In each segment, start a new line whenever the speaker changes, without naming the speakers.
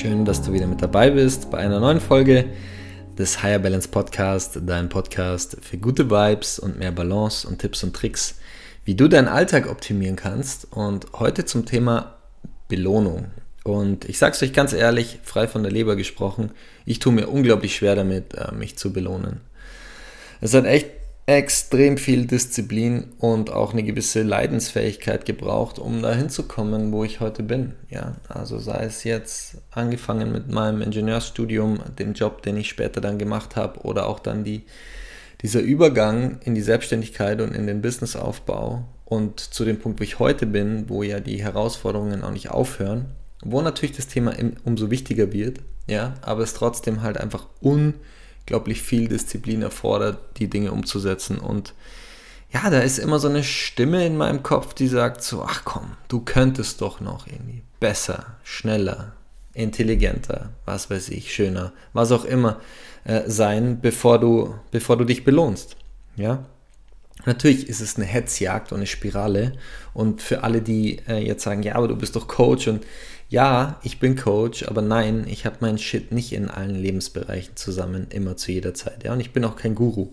Schön, dass du wieder mit dabei bist bei einer neuen Folge des Higher Balance Podcast, dein Podcast für gute Vibes und mehr Balance und Tipps und Tricks, wie du deinen Alltag optimieren kannst. Und heute zum Thema Belohnung. Und ich sage es euch ganz ehrlich, frei von der Leber gesprochen, ich tue mir unglaublich schwer damit, äh, mich zu belohnen. Es hat echt extrem viel Disziplin und auch eine gewisse Leidensfähigkeit gebraucht, um da hinzukommen, wo ich heute bin. Ja, also sei es jetzt angefangen mit meinem Ingenieursstudium, dem Job, den ich später dann gemacht habe, oder auch dann die, dieser Übergang in die Selbstständigkeit und in den Businessaufbau und zu dem Punkt, wo ich heute bin, wo ja die Herausforderungen auch nicht aufhören, wo natürlich das Thema umso wichtiger wird, ja, aber es trotzdem halt einfach un unglaublich viel Disziplin erfordert, die Dinge umzusetzen. Und ja, da ist immer so eine Stimme in meinem Kopf, die sagt so, ach komm, du könntest doch noch irgendwie besser, schneller, intelligenter, was weiß ich, schöner, was auch immer äh, sein, bevor du, bevor du dich belohnst. Ja, Natürlich ist es eine Hetzjagd und eine Spirale. Und für alle, die äh, jetzt sagen, ja, aber du bist doch Coach und ja, ich bin Coach, aber nein, ich habe meinen Shit nicht in allen Lebensbereichen zusammen, immer zu jeder Zeit. Ja, und ich bin auch kein Guru.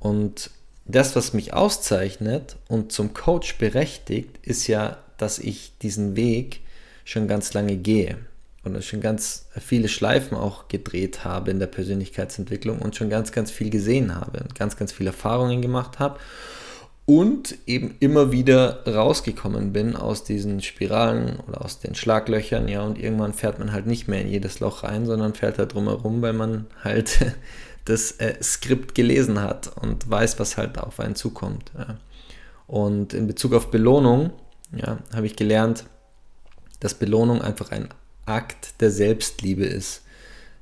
Und das, was mich auszeichnet und zum Coach berechtigt, ist ja, dass ich diesen Weg schon ganz lange gehe und schon ganz viele Schleifen auch gedreht habe in der Persönlichkeitsentwicklung und schon ganz, ganz viel gesehen habe und ganz, ganz viele Erfahrungen gemacht habe und eben immer wieder rausgekommen bin aus diesen Spiralen oder aus den Schlaglöchern, ja, und irgendwann fährt man halt nicht mehr in jedes Loch rein, sondern fährt halt drumherum, weil man halt das äh, Skript gelesen hat und weiß, was halt auf einen zukommt. Ja. Und in Bezug auf Belohnung, ja, habe ich gelernt, dass Belohnung einfach ein Akt der Selbstliebe ist.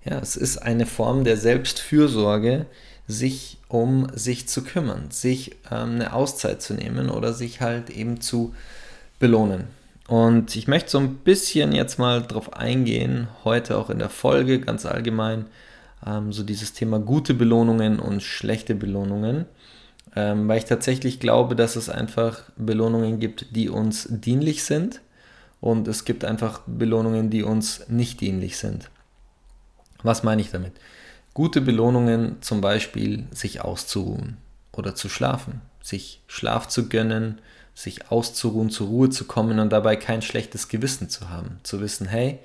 Ja, es ist eine Form der Selbstfürsorge, sich um sich zu kümmern, sich ähm, eine Auszeit zu nehmen oder sich halt eben zu belohnen. Und ich möchte so ein bisschen jetzt mal drauf eingehen, heute auch in der Folge ganz allgemein, ähm, so dieses Thema gute Belohnungen und schlechte Belohnungen, ähm, weil ich tatsächlich glaube, dass es einfach Belohnungen gibt, die uns dienlich sind und es gibt einfach Belohnungen, die uns nicht dienlich sind. Was meine ich damit? Gute Belohnungen zum Beispiel sich auszuruhen oder zu schlafen, sich Schlaf zu gönnen, sich auszuruhen, zur Ruhe zu kommen und dabei kein schlechtes Gewissen zu haben. Zu wissen, hey,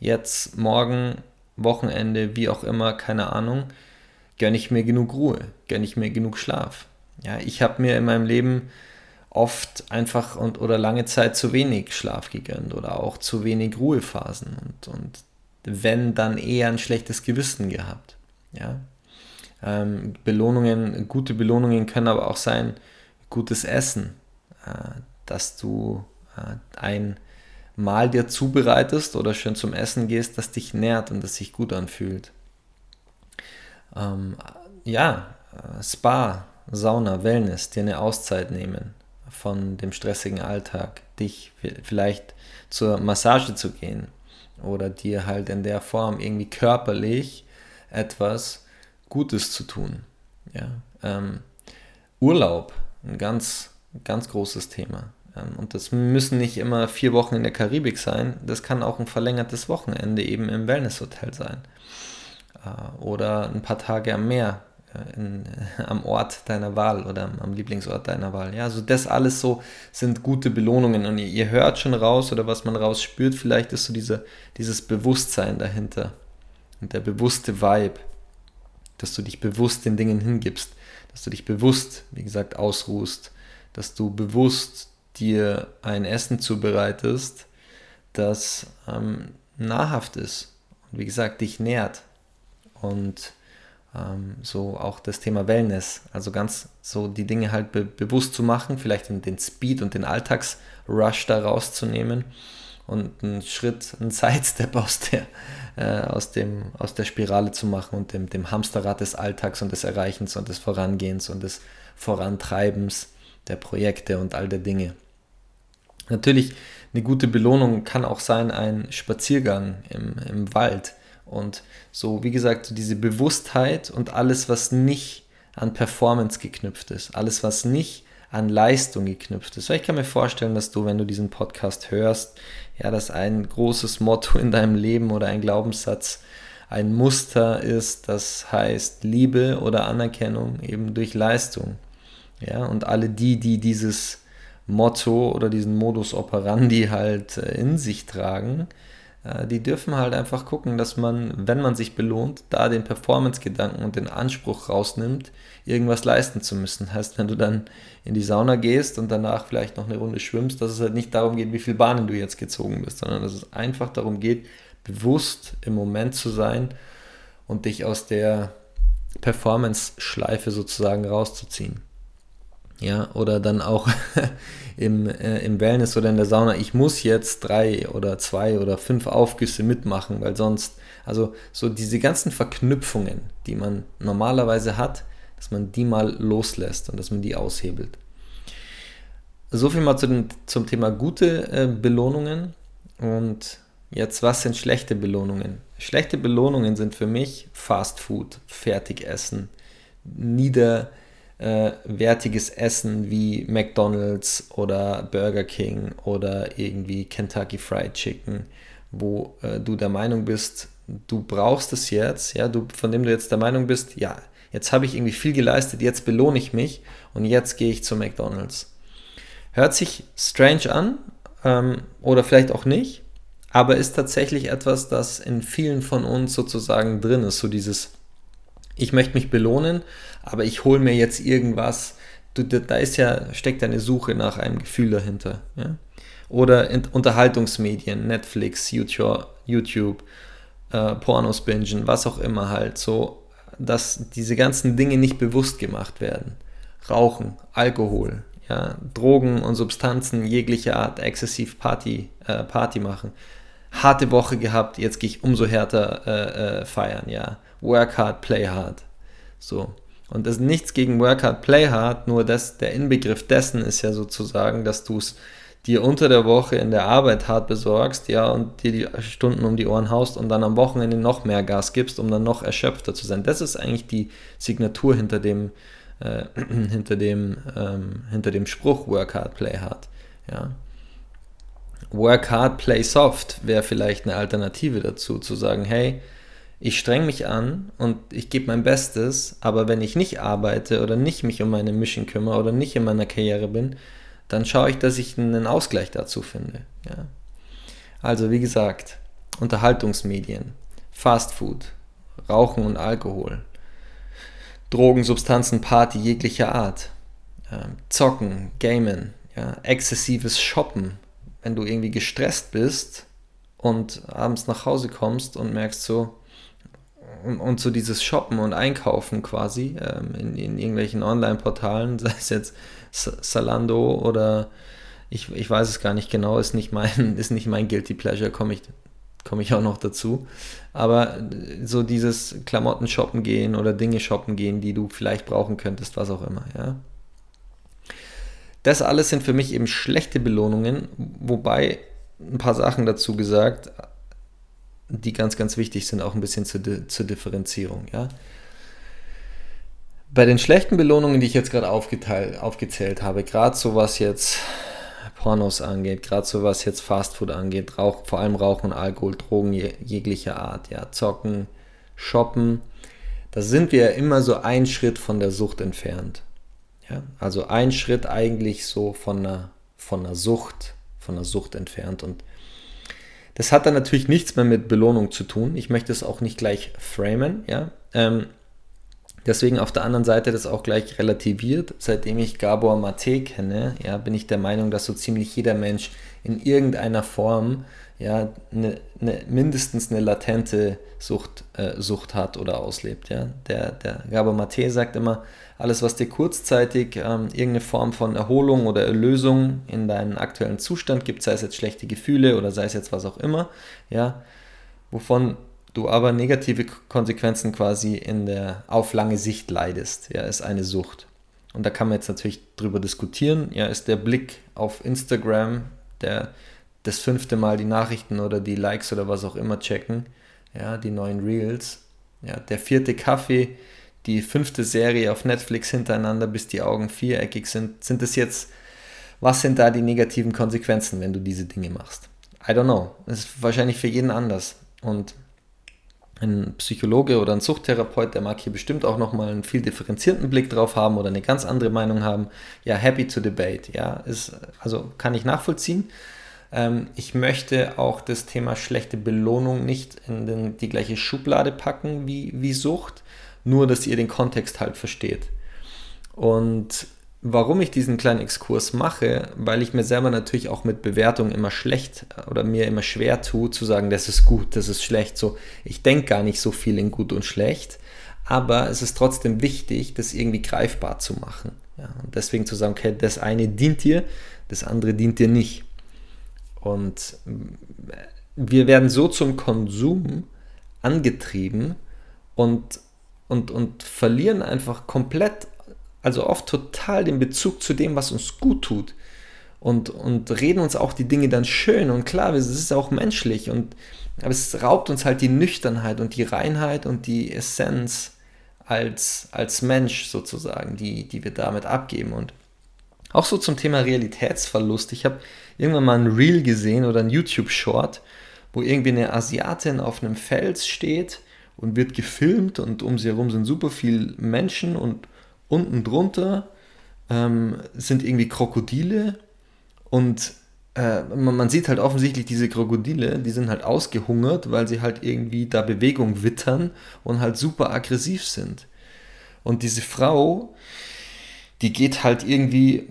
jetzt morgen, Wochenende, wie auch immer, keine Ahnung, gönne ich mir genug Ruhe, gönne ich mir genug Schlaf. Ja, ich habe mir in meinem Leben oft einfach und oder lange Zeit zu wenig Schlaf gegönnt oder auch zu wenig Ruhephasen und, und wenn dann eher ein schlechtes Gewissen gehabt. Ja? Ähm, Belohnungen, gute Belohnungen können aber auch sein, gutes Essen, äh, dass du äh, ein Mahl dir zubereitest oder schön zum Essen gehst, das dich nährt und das sich gut anfühlt. Ähm, ja, äh, Spa, Sauna, Wellness, dir eine Auszeit nehmen von dem stressigen Alltag, dich vielleicht zur Massage zu gehen oder dir halt in der Form irgendwie körperlich etwas Gutes zu tun. Ja, ähm, Urlaub, ein ganz, ganz großes Thema. Ähm, und das müssen nicht immer vier Wochen in der Karibik sein, das kann auch ein verlängertes Wochenende eben im Wellnesshotel sein. Äh, oder ein paar Tage am Meer, äh, in, am Ort deiner Wahl oder am, am, Lieblingsort deiner Wahl. Ja, also das alles so sind gute Belohnungen und ihr, ihr, hört schon raus oder was man raus spürt, vielleicht ist so diese, dieses Bewusstsein dahinter und der bewusste Vibe dass du dich bewusst den Dingen hingibst, dass du dich bewusst, wie gesagt, ausruhst, dass du bewusst dir ein Essen zubereitest, das ähm, nahrhaft ist und wie gesagt dich nährt. Und Ähm, so auch das Thema Wellness, also ganz so die Dinge halt be bewusst zu machen, vielleicht in den Speed und den Alltagsrush da rauszunehmen und einen Schritt, einen Sidestep aus der, äh, aus, dem, aus der Spirale zu machen und dem, dem Hamsterrad des Alltags und des Erreichens und des Vorangehens und des Vorantreibens der Projekte und all der Dinge. Natürlich, eine gute Belohnung kann auch sein ein Spaziergang im, im Wald. Und so, wie gesagt, diese Bewusstheit und alles, was nicht an Performance geknüpft ist, alles, was nicht an Leistung geknüpft ist. Weil ich kann mir vorstellen, dass du, wenn du diesen Podcast hörst, ja, dass ein großes Motto in deinem Leben oder ein Glaubenssatz ein Muster ist, das heißt Liebe oder Anerkennung eben durch Leistung. Ja, und alle die, die dieses Motto oder diesen Modus operandi halt äh, in sich tragen, die dürfen halt einfach gucken, dass man, wenn man sich belohnt, da den Performance-Gedanken und den Anspruch rausnimmt, irgendwas leisten zu müssen. Heißt, wenn du dann in die Sauna gehst und danach vielleicht noch eine Runde schwimmst, dass es halt nicht darum geht, wie viele Bahnen du jetzt gezogen bist, sondern dass es einfach darum geht, bewusst im Moment zu sein und dich aus der Performance-Schleife sozusagen rauszuziehen. Ja, oder dann auch im, äh, im Wellness oder in der Sauna, ich muss jetzt drei oder zwei oder fünf Aufgüsse mitmachen, weil sonst, also so diese ganzen Verknüpfungen, die man normalerweise hat, dass man die mal loslässt und dass man die aushebelt. So viel mal zu den, zum Thema gute äh, Belohnungen. Und jetzt, was sind schlechte Belohnungen? Schlechte Belohnungen sind für mich Fast Food, Fertigessen, niederwertiges äh, Essen wie McDonald's oder Burger King oder irgendwie Kentucky Fried Chicken, wo äh, du der Meinung bist, du brauchst es jetzt, ja, du, von dem du jetzt der Meinung bist, ja, jetzt habe ich irgendwie viel geleistet, jetzt belohne ich mich und jetzt gehe ich zu McDonald's. Hört sich strange an ähm, oder vielleicht auch nicht, aber ist tatsächlich etwas, das in vielen von uns sozusagen drin ist, so dieses, ich möchte mich belohnen, aber ich hole mir jetzt irgendwas, du, da ist ja, steckt eine Suche nach einem Gefühl dahinter. Ja? Oder Unterhaltungsmedien, Netflix, YouTube, YouTube äh, Pornos bingen, was auch immer halt, so dass diese ganzen Dinge nicht bewusst gemacht werden. Rauchen, Alkohol, ja, Drogen und Substanzen jeglicher Art, exzessiv Party, äh, Party machen. Harte Woche gehabt, jetzt gehe ich umso härter äh, äh, feiern, ja. Work hard, play hard. So. Und das ist nichts gegen Work hard, play hard, nur das, der Inbegriff dessen ist ja sozusagen, dass du es dir unter der Woche in der Arbeit hart besorgst, ja, und dir die Stunden um die Ohren haust und dann am Wochenende noch mehr Gas gibst, um dann noch erschöpfter zu sein. Das ist eigentlich die Signatur hinter dem, äh, hinter dem, ähm, hinter dem Spruch Work hard, play hard. Ja. Work hard, play soft wäre vielleicht eine Alternative dazu, zu sagen, hey, ich streng mich an und ich gebe mein Bestes, aber wenn ich nicht arbeite oder nicht mich um meine Mission kümmere oder nicht in meiner Karriere bin, dann schaue ich, dass ich einen Ausgleich dazu finde. Ja. Also wie gesagt, Unterhaltungsmedien, Fast Food, Rauchen und Alkohol, Drogen, Substanzen, Party jeglicher Art, ja, Zocken, Gamen, ja, exzessives Shoppen, wenn du irgendwie gestresst bist und abends nach Hause kommst und merkst so, und, und so dieses Shoppen und Einkaufen quasi ähm, in, in irgendwelchen Online-Portalen, sei es jetzt Salando oder ich, ich weiß es gar nicht genau, ist nicht mein, ist nicht mein Guilty Pleasure, komme ich, komm ich auch noch dazu. Aber so dieses Klamotten shoppen gehen oder Dinge shoppen gehen, die du vielleicht brauchen könntest, was auch immer, ja. Das alles sind für mich eben schlechte Belohnungen, wobei ein paar Sachen dazu gesagt, die ganz, ganz wichtig sind, auch ein bisschen zur, zur Differenzierung, ja. Bei den schlechten Belohnungen, die ich jetzt gerade aufgezählt habe, gerade so was jetzt Pornos angeht, gerade so was jetzt Fastfood angeht, Rauch, vor allem Rauchen Alkohol, Drogen jeglicher Art, ja, Zocken, Shoppen, da sind wir ja immer so ein Schritt von der Sucht entfernt. Ja, also ein Schritt eigentlich so von einer, von einer Sucht, von einer Sucht entfernt. Und das hat dann natürlich nichts mehr mit Belohnung zu tun. Ich möchte es auch nicht gleich framen, ja. Ähm, Deswegen auf der anderen Seite das auch gleich relativiert. Seitdem ich Gabor Mate kenne, ja, bin ich der Meinung, dass so ziemlich jeder Mensch in irgendeiner Form ja, ne, ne, mindestens eine latente Sucht, äh, Sucht hat oder auslebt. Ja. Der, der Gabor Mate sagt immer, alles, was dir kurzzeitig ähm, irgendeine Form von Erholung oder Erlösung in deinen aktuellen Zustand gibt, sei es jetzt schlechte Gefühle oder sei es jetzt was auch immer, ja, wovon du aber negative Konsequenzen quasi in der auf lange Sicht leidest, ja, ist eine Sucht. Und da kann man jetzt natürlich drüber diskutieren, ja, ist der Blick auf Instagram, der das fünfte Mal die Nachrichten oder die Likes oder was auch immer checken, ja, die neuen Reels, ja, der vierte Kaffee, die fünfte Serie auf Netflix hintereinander, bis die Augen viereckig sind, sind es jetzt, was sind da die negativen Konsequenzen, wenn du diese Dinge machst? I don't know. Das ist wahrscheinlich für jeden anders. Und ein Psychologe oder ein Suchttherapeut, der mag hier bestimmt auch nochmal einen viel differenzierten Blick drauf haben oder eine ganz andere Meinung haben. Ja, happy to debate. Ja, ist, also kann ich nachvollziehen. Ähm, ich möchte auch das Thema schlechte Belohnung nicht in den, die gleiche Schublade packen wie, wie Sucht, nur dass ihr den Kontext halt versteht. Und warum ich diesen kleinen Exkurs mache, weil ich mir selber natürlich auch mit Bewertungen immer schlecht oder mir immer schwer tue, zu sagen, das ist gut, das ist schlecht. So, ich denke gar nicht so viel in gut und schlecht, aber es ist trotzdem wichtig, das irgendwie greifbar zu machen. Ja, und deswegen zu sagen, okay, das eine dient dir, das andere dient dir nicht. Und wir werden so zum Konsum angetrieben und, und, und verlieren einfach komplett also oft total den Bezug zu dem, was uns gut tut. Und, und reden uns auch die Dinge dann schön und klar, es ist auch menschlich. Und, aber es raubt uns halt die Nüchternheit und die Reinheit und die Essenz als, als Mensch sozusagen, die, die wir damit abgeben. Und auch so zum Thema Realitätsverlust. Ich habe irgendwann mal ein Reel gesehen oder ein YouTube-Short, wo irgendwie eine Asiatin auf einem Fels steht und wird gefilmt und um sie herum sind super viele Menschen und unten drunter ähm, sind irgendwie Krokodile und äh, man, man, sieht halt offensichtlich diese Krokodile, die sind halt ausgehungert, weil sie halt irgendwie da Bewegung wittern und halt super aggressiv sind. Und diese Frau, die geht halt irgendwie,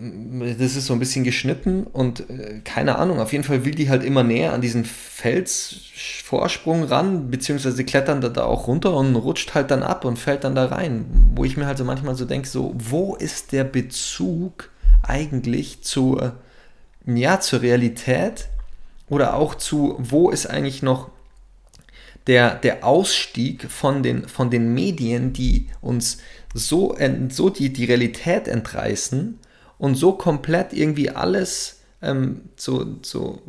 das ist so ein bisschen geschnitten und äh, keine Ahnung, auf jeden Fall will die halt immer näher an diesen Felsvorsprung ran, beziehungsweise klettern da, da auch runter und rutscht halt dann ab und fällt dann da rein. Wo ich mir halt so manchmal so denke, so, wo ist der Bezug eigentlich zur, ja, zur Realität oder auch zu, wo ist eigentlich noch der, der Ausstieg von den, von den Medien, die uns so, so die, die Realität entreißen und so komplett irgendwie alles ähm, so, so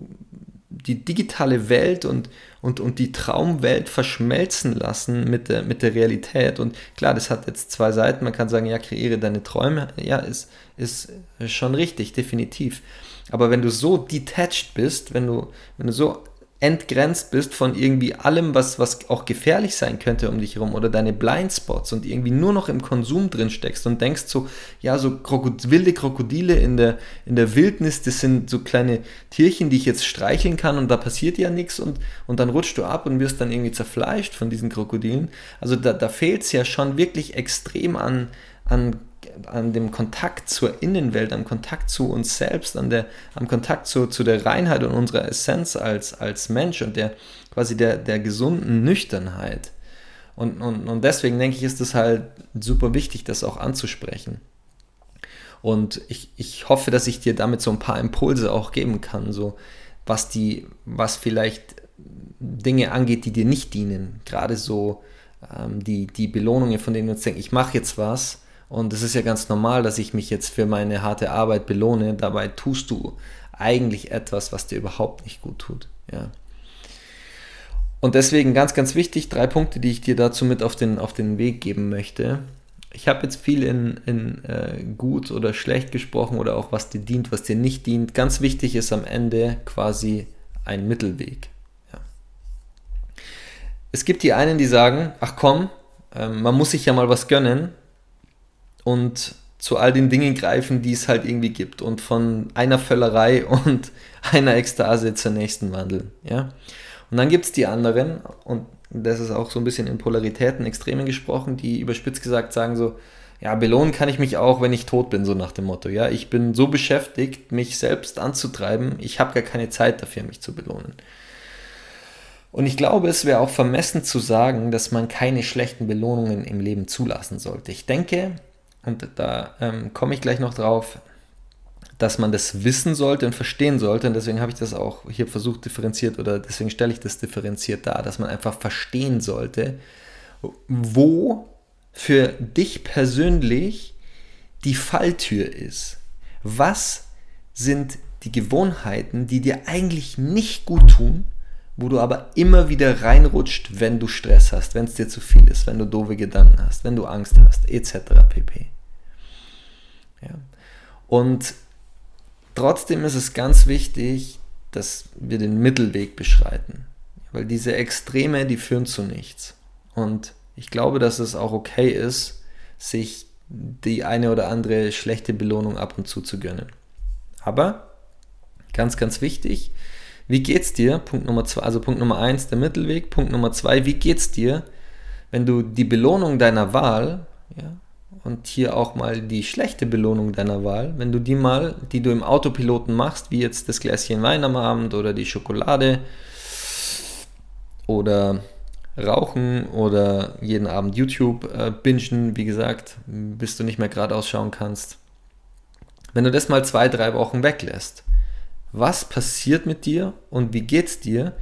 die digitale Welt und, und, und die Traumwelt verschmelzen lassen mit der, mit der Realität. Und klar, das hat jetzt zwei Seiten. Man kann sagen, ja, kreiere deine Träume. Ja, ist, ist schon richtig, definitiv. Aber wenn du so detached bist, wenn du, wenn du so entgrenzt bist von irgendwie allem, was, was auch gefährlich sein könnte um dich herum oder deine Blindspots und irgendwie nur noch im Konsum drin steckst und denkst so, ja, so Krokod wilde Krokodile in der, in der Wildnis, das sind so kleine Tierchen, die ich jetzt streicheln kann und da passiert ja nichts und, und dann rutschst du ab und wirst dann irgendwie zerfleischt von diesen Krokodilen. Also da, da fehlt es ja schon wirklich extrem an, an an dem Kontakt zur Innenwelt, am Kontakt zu uns selbst, an der, am Kontakt zu, zu der Reinheit und unserer Essenz als, als Mensch und der quasi der, der gesunden Nüchternheit. Und, und, und deswegen denke ich, ist es halt super wichtig, das auch anzusprechen. Und ich, ich hoffe, dass ich dir damit so ein paar Impulse auch geben kann, so was die, was vielleicht Dinge angeht, die dir nicht dienen. Gerade so ähm, die, die Belohnungen, von denen wir uns denken, ich mache jetzt was und es ist ja ganz normal, dass ich mich jetzt für meine harte Arbeit belohne. Dabei tust du eigentlich etwas, was dir überhaupt nicht gut tut. Ja. Und deswegen ganz, ganz wichtig, drei Punkte, die ich dir dazu mit auf den, auf den Weg geben möchte. Ich habe jetzt viel in, in äh, gut oder schlecht gesprochen oder auch was dir dient, was dir nicht dient. Ganz wichtig ist am Ende quasi ein Mittelweg. Ja. Es gibt die einen, die sagen, ach komm, äh, man muss sich ja mal was gönnen und zu all den Dingen greifen, die es halt irgendwie gibt und von einer Völlerei und einer Ekstase zur nächsten wandeln. Ja? Und dann gibt es die anderen und das ist auch so ein bisschen in Polaritäten, Extremen gesprochen, die überspitzt gesagt sagen so, ja, belohnen kann ich mich auch, wenn ich tot bin, so nach dem Motto. Ja, ich bin so beschäftigt, mich selbst anzutreiben, ich habe gar keine Zeit dafür, mich zu belohnen. Und ich glaube, es wäre auch vermessen zu sagen, dass man keine schlechten Belohnungen im Leben zulassen sollte. Ich denke, und da ähm, komme ich gleich noch drauf, dass man das wissen sollte und verstehen sollte. Und deswegen habe ich das auch hier versucht differenziert oder deswegen stelle ich das differenziert dar, dass man einfach verstehen sollte, wo für dich persönlich die Falltür ist. Was sind die Gewohnheiten, die dir eigentlich nicht gut tun, wo du aber immer wieder reinrutscht, wenn du Stress hast, wenn es dir zu viel ist, wenn du doofe Gedanken hast, wenn du Angst hast, etc. pp. Ja. Und trotzdem ist es ganz wichtig, dass wir den Mittelweg beschreiten, weil diese Extreme, die führen zu nichts. Und ich glaube, dass es auch okay ist, sich die eine oder andere schlechte Belohnung ab und zu zu gönnen. Aber ganz, ganz wichtig, wie geht's dir? Punkt Nummer zwei, also Punkt Nummer eins, der Mittelweg. Punkt Nummer zwei, wie geht's dir, wenn du die Belohnung deiner Wahl, ja, und hier auch mal die schlechte Belohnung deiner Wahl, wenn du die mal, die du im Autopiloten machst, wie jetzt das Gläschen Wein am Abend oder die Schokolade oder Rauchen oder jeden Abend YouTube äh, bingen, wie gesagt, bis du nicht mehr geradeaus schauen kannst. Wenn du das mal zwei, drei Wochen weglässt, was passiert mit dir und wie geht's dir,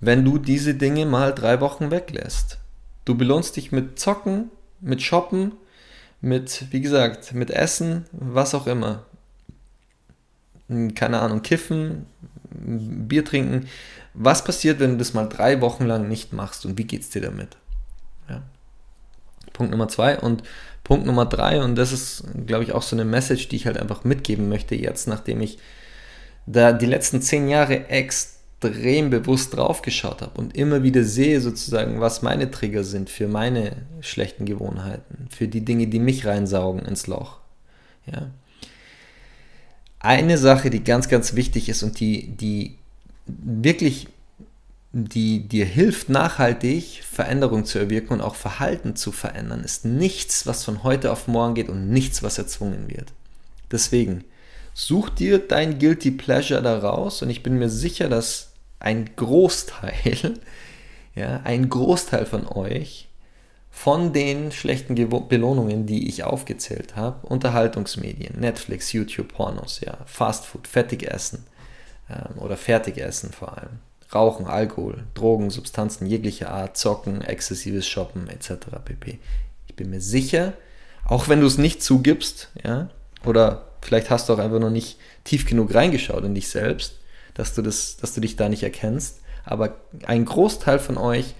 wenn du diese Dinge mal drei Wochen weglässt? Du belohnst dich mit Zocken, mit Shoppen, mit, wie gesagt, mit Essen, was auch immer. Keine Ahnung, kiffen, Bier trinken. Was passiert, wenn du das mal drei Wochen lang nicht machst und wie geht es dir damit? Ja. Punkt Nummer zwei und Punkt Nummer drei, und das ist, glaube ich, auch so eine Message, die ich halt einfach mitgeben möchte jetzt, nachdem ich da die letzten zehn Jahre extrem bewusst drauf geschaut habe und immer wieder sehe sozusagen, was meine Trigger sind für meine schlechten Gewohnheiten, für die Dinge, die mich reinsaugen ins Loch. Ja. Eine Sache, die ganz, ganz wichtig ist und die, die wirklich die dir hilft, nachhaltig Veränderung zu erwirken und auch Verhalten zu verändern, ist nichts, was von heute auf morgen geht und nichts, was erzwungen wird. Deswegen, such dir dein Guilty Pleasure daraus und ich bin mir sicher, dass ein Großteil, ja, ein Großteil von euch von den schlechten Belohnungen, die ich aufgezählt habe, Unterhaltungsmedien, Netflix, YouTube, Pornos, ja, Fastfood, Fettigessen, ähm, oder Fertigessen vor allem. Rauchen, Alkohol, Drogen, Substanzen jeglicher Art, Zocken, exzessives Shoppen etc. pp. Ich bin mir sicher, auch wenn du es nicht zugibst, ja, oder vielleicht hast du auch einfach noch nicht tief genug reingeschaut in dich selbst, dass du, das, dass du dich da nicht erkennst, aber ein Großteil von euch,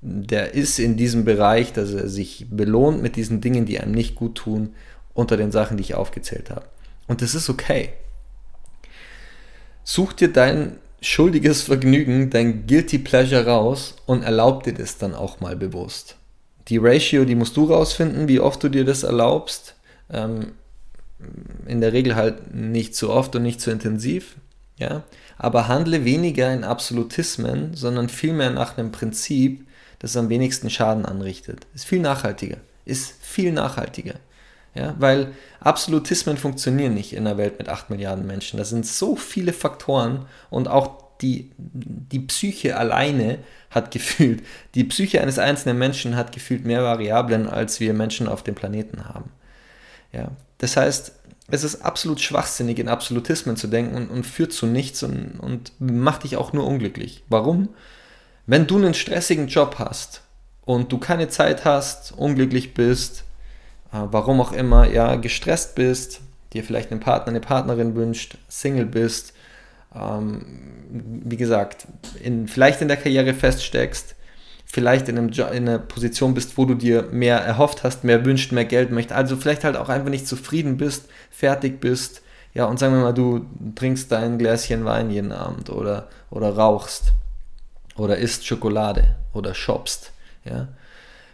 der ist in diesem Bereich, dass er sich belohnt mit diesen Dingen, die einem nicht gut tun, unter den Sachen, die ich aufgezählt habe. Und das ist okay. Such dir dein schuldiges Vergnügen, dein Guilty Pleasure raus und erlaub dir das dann auch mal bewusst. Die Ratio, die musst du rausfinden, wie oft du dir das erlaubst. Ähm, in der Regel halt nicht zu oft und nicht zu intensiv. Ja? Aber handle weniger in Absolutismen, sondern vielmehr nach einem Prinzip, das am wenigsten Schaden anrichtet. Ist viel nachhaltiger. Ist viel nachhaltiger. Ja, weil Absolutismen funktionieren nicht in einer Welt mit 8 Milliarden Menschen. Da sind so viele Faktoren und auch die, die Psyche alleine hat gefühlt, die Psyche eines einzelnen Menschen hat gefühlt mehr Variablen, als wir Menschen auf dem Planeten haben. Ja, das heißt, es ist absolut schwachsinnig, in Absolutismen zu denken und, und führt zu nichts und, und macht dich auch nur unglücklich. Warum? Wenn du einen stressigen Job hast und du keine Zeit hast, unglücklich bist, äh, warum auch immer, ja, gestresst bist, dir vielleicht einen Partner, eine Partnerin wünscht, Single bist, ähm, wie gesagt, in, vielleicht in der Karriere feststeckst, vielleicht in, einem in einer Position bist, wo du dir mehr erhofft hast, mehr wünscht, mehr Geld möchtest, also vielleicht halt auch einfach nicht zufrieden bist, fertig bist, ja, und sagen wir mal, du trinkst dein Gläschen Wein jeden Abend oder, oder rauchst oder isst Schokolade oder shoppst, ja.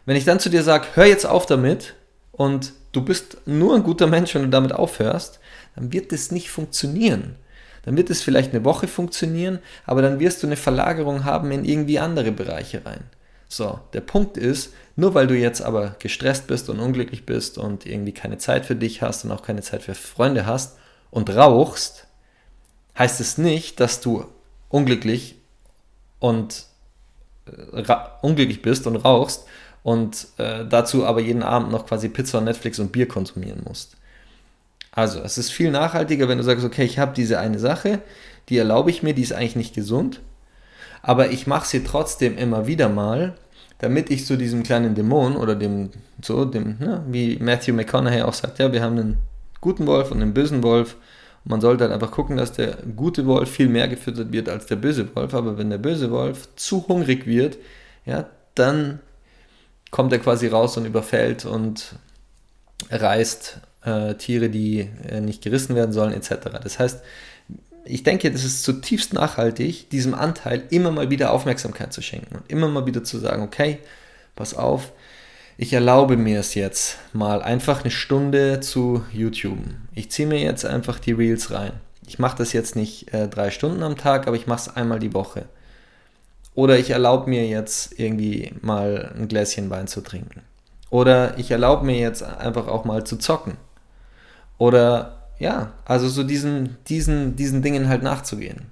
Wenn ich dann zu dir sage, hör jetzt auf damit, und du bist nur ein guter Mensch, wenn du damit aufhörst, dann wird das nicht funktionieren. Dann wird es vielleicht eine Woche funktionieren, aber dann wirst du eine Verlagerung haben in irgendwie andere Bereiche rein. So, der Punkt ist, nur weil du jetzt aber gestresst bist und unglücklich bist und irgendwie keine Zeit für dich hast und auch keine Zeit für Freunde hast und rauchst, heißt es nicht, dass du unglücklich und äh, unglücklich bist und rauchst und äh, dazu aber jeden Abend noch quasi Pizza, Netflix und Bier konsumieren musst. Also, es ist viel nachhaltiger, wenn du sagst, okay, ich habe diese eine Sache, die erlaube ich mir, die ist eigentlich nicht gesund, aber ich mache sie trotzdem immer wieder mal, damit ich zu diesem kleinen Dämon oder dem, so, dem, ne, wie Matthew McConaughey auch sagt, ja, wir haben einen guten Wolf und einen bösen Wolf. Man sollte halt einfach gucken, dass der gute Wolf viel mehr gefüttert wird als der böse Wolf. Aber wenn der böse Wolf zu hungrig wird, ja, dann kommt er quasi raus und überfällt und reißt äh, Tiere, die äh, nicht gerissen werden sollen, etc. Das heißt, ich denke, das ist zutiefst nachhaltig, diesem Anteil immer mal wieder Aufmerksamkeit zu schenken und immer mal wieder zu sagen, okay, pass auf, ich erlaube mir es jetzt mal einfach eine Stunde zu YouTube. Ich ziehe mir jetzt einfach die Reels rein. Ich mache das jetzt nicht äh, drei Stunden am Tag, aber ich mache es einmal die Woche. Oder ich erlaube mir jetzt irgendwie mal ein Gläschen Wein zu trinken. Oder ich erlaube mir jetzt einfach auch mal zu zocken. Oder ja, also so diesen, diesen, diesen Dingen halt nachzugehen.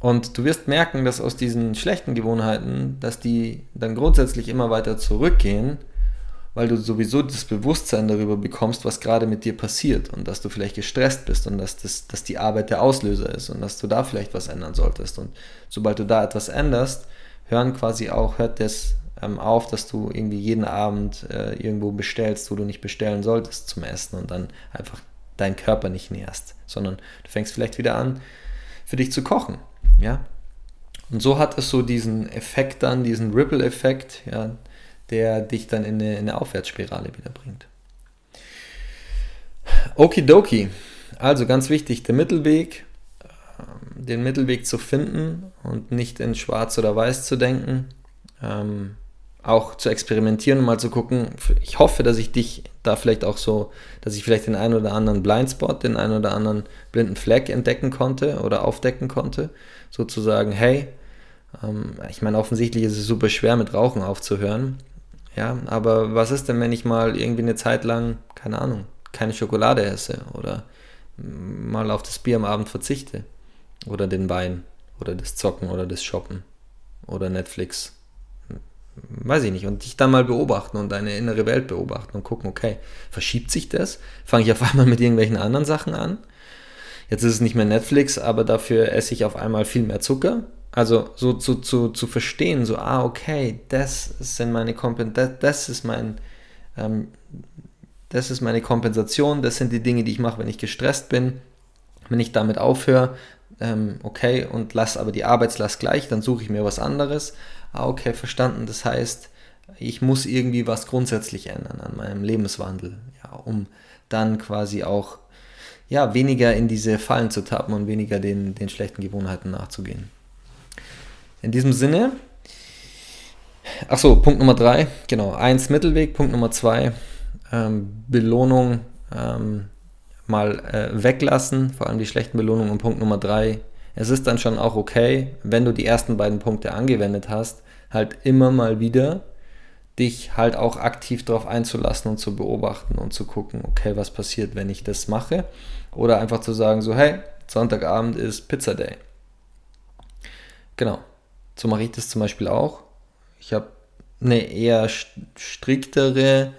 Und du wirst merken, dass aus diesen schlechten Gewohnheiten, dass die dann grundsätzlich immer weiter zurückgehen, weil du sowieso das Bewusstsein darüber bekommst, was gerade mit dir passiert und dass du vielleicht gestresst bist und dass, das, dass die Arbeit der Auslöser ist und dass du da vielleicht was ändern solltest. Und sobald du da etwas änderst, hören quasi auch, hört das ähm, auf, dass du irgendwie jeden Abend äh, irgendwo bestellst, wo du nicht bestellen solltest zum Essen und dann einfach deinen Körper nicht nährst, sondern du fängst vielleicht wieder an, für dich zu kochen. Ja? Und so hat es so diesen Effekt dann, diesen Ripple-Effekt, ja, der dich dann in eine, in eine Aufwärtsspirale wieder bringt. Okidoki. Also ganz wichtig, der Mittelweg, ähm, den Mittelweg zu finden und nicht in schwarz oder weiß zu denken. Ähm, auch zu experimentieren und mal zu gucken. Ich hoffe, dass ich dich da vielleicht auch so, dass ich vielleicht den einen oder anderen Blindspot, den einen oder anderen blinden Fleck entdecken konnte oder aufdecken konnte. Sozusagen, hey, ähm, ich meine, offensichtlich ist es super schwer mit Rauchen aufzuhören. Ja, aber was ist denn, wenn ich mal irgendwie eine Zeit lang, keine Ahnung, keine Schokolade esse oder mal auf das Bier am Abend verzichte oder den Wein oder das Zocken oder das Shoppen oder Netflix weiß ich nicht, und dich dann mal beobachten und deine innere Welt beobachten und gucken, okay, verschiebt sich das? Fange ich auf einmal mit irgendwelchen anderen Sachen an? Jetzt ist es nicht mehr Netflix, aber dafür esse ich auf einmal viel mehr Zucker. Also so zu, zu, zu verstehen, so, ah, okay, das sind meine Kompen das, das ist mein, ähm, das ist meine Kompensation, das sind die Dinge, die ich mache, wenn ich gestresst bin. Wenn ich damit aufhöre, ähm, okay, und lasse aber die Arbeitslast gleich, dann suche ich mir was anderes ah, okay, verstanden. Das heißt, ich muss irgendwie was grundsätzlich ändern an meinem Lebenswandel, ja, um dann quasi auch ja, weniger in diese Fallen zu tappen und weniger den, den schlechten Gewohnheiten nachzugehen. In diesem Sinne, achso, Punkt Nummer drei, genau, eins Mittelweg, Punkt Nummer zwei, ähm, Belohnung ähm, mal äh, weglassen, vor allem die schlechten Belohnungen und Punkt Nummer drei, es ist dann schon auch okay, wenn du die ersten beiden Punkte angewendet hast, halt immer mal wieder dich halt auch aktiv darauf einzulassen und zu beobachten und zu gucken, okay, was passiert, wenn ich das mache. Oder einfach zu sagen, so, hey, Sonntagabend ist Pizza Day. Genau. So mache ich das zum Beispiel auch. Ich habe eine eher striktere,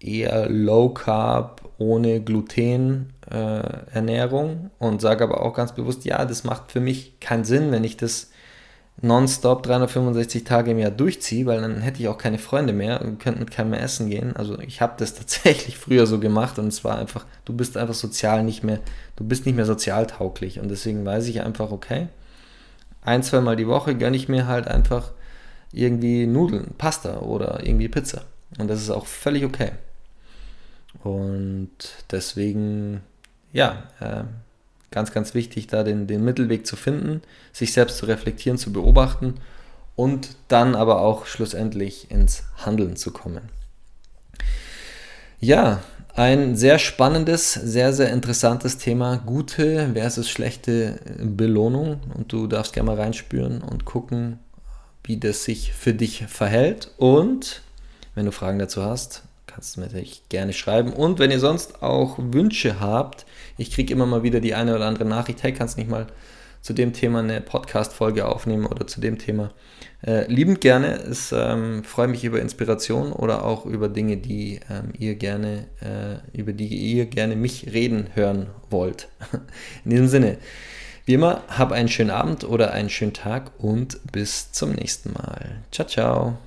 eher Low Carb, ohne Gluten äh, und sage aber auch ganz bewusst, ja, das macht für mich keinen Sinn, wenn ich das nonstop 365 Tage im Jahr durchziehe, weil dann hätte ich auch keine Freunde mehr und könnte mit keinem mehr essen gehen. Also ich habe das tatsächlich früher so gemacht und es war einfach, du bist einfach sozial nicht mehr, du bist nicht mehr sozialtauglich und deswegen weiß ich einfach, okay, ein, zwei Mal die Woche gönne ich mir halt einfach irgendwie Nudeln, Pasta oder irgendwie Pizza und das ist auch völlig okay. Und deswegen, ja, äh, Ganz, ganz wichtig, da den, den Mittelweg zu finden, sich selbst zu reflektieren, zu beobachten und dann aber auch schlussendlich ins Handeln zu kommen. Ja, ein sehr spannendes, sehr, sehr interessantes Thema. Gute versus schlechte Belohnung. Und du darfst gerne mal reinspüren und gucken, wie das sich für dich verhält. Und wenn du Fragen dazu hast, kannst du mir natürlich gerne schreiben. Und wenn ihr sonst auch Wünsche habt, ich kriege immer mal wieder die eine oder andere Nachricht, hey, kannst nicht mal zu dem Thema eine Podcast-Folge aufnehmen oder zu dem Thema. Äh, liebend gerne. Es ähm, freue mich über Inspiration oder auch über Dinge, die ähm, ihr gerne, äh, über die ihr gerne mich reden hören wollt. In diesem Sinne, wie immer, hab einen schönen Abend oder einen schönen Tag und bis zum nächsten Mal. Ciao, ciao.